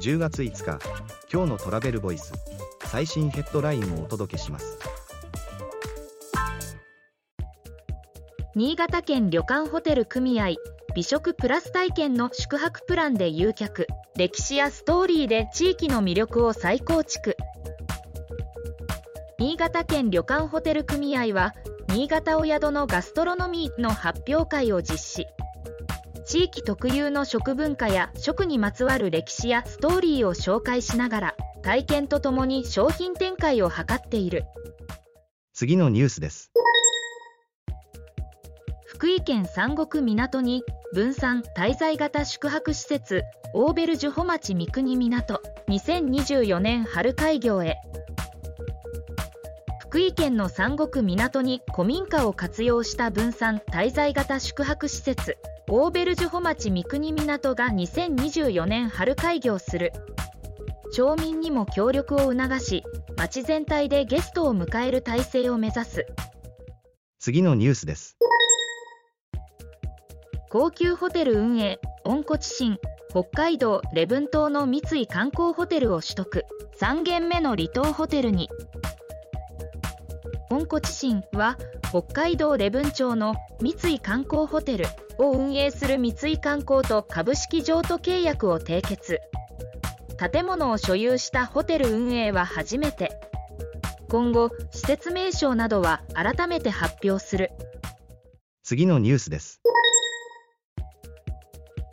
10月5日今日のトラベルボイス最新ヘッドラインをお届けします。新潟県旅館ホテル組合美食プラス体験の宿泊プランで誘客。歴史やストーリーで地域の魅力を再構築。新潟県旅館ホテル組合は新潟お宿のガストロノミーの発表会を実施。地域特有の食文化や食にまつわる歴史やストーリーを紹介しながら体験とともに商品展開を図っている。次のニュースです。福井県三国港に分散滞在型宿泊施設オーベルジュホ町三国港2024年春開業へ。福井県の三国港に古民家を活用した分散滞在型宿泊施設オーベルジュホ町三国港が2024年春開業する。町民にも協力を促し町全体でゲストを迎える体制を目指す。次のニュースです。高級ホテル運営温故知新北海道礼文島の三井観光ホテルを取得。3軒目の離島ホテルに。温故知新は北海道礼文町の三井観光ホテルを運営する三井観光と株式譲渡契約を締結。建物を所有したホテル運営は初めて。今後施設名称などは改めて発表する。次のニュースです。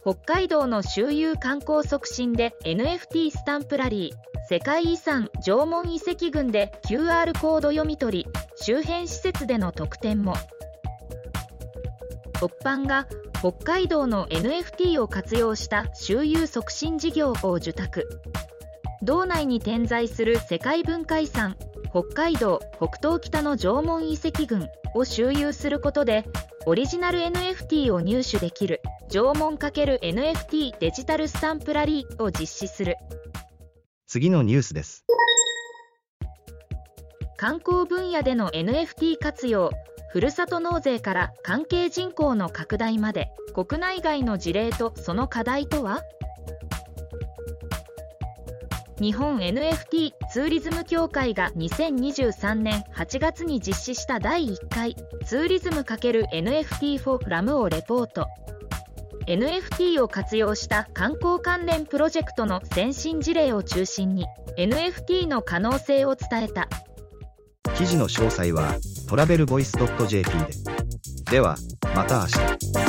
北海道の周遊観光促進で NFT スタンプラリー世界遺産縄文遺跡群で QR コード読み取り周辺施設での特典も北パンが北海道の NFT を活用した周遊促進事業を受託。道内に点在する世界文化遺産北海道北東北の縄文遺跡群を周遊することでオリジナル NFT を入手できる縄文 ×NFT デジタルスタンプラリーを実施する。次のニュースです。観光分野での NFT 活用ふるさと納税から関係人口の拡大まで国内外の事例とその課題とは？日本 NFT ツーリズム協会が2023年8月に実施した第1回ツーリズム ×NFT フォーラムをレポート。NFT を活用した観光関連プロジェクトの先進事例を中心に NFT の可能性を伝えた。記事の詳細はトラベルボイス .jp で。ではまた明日。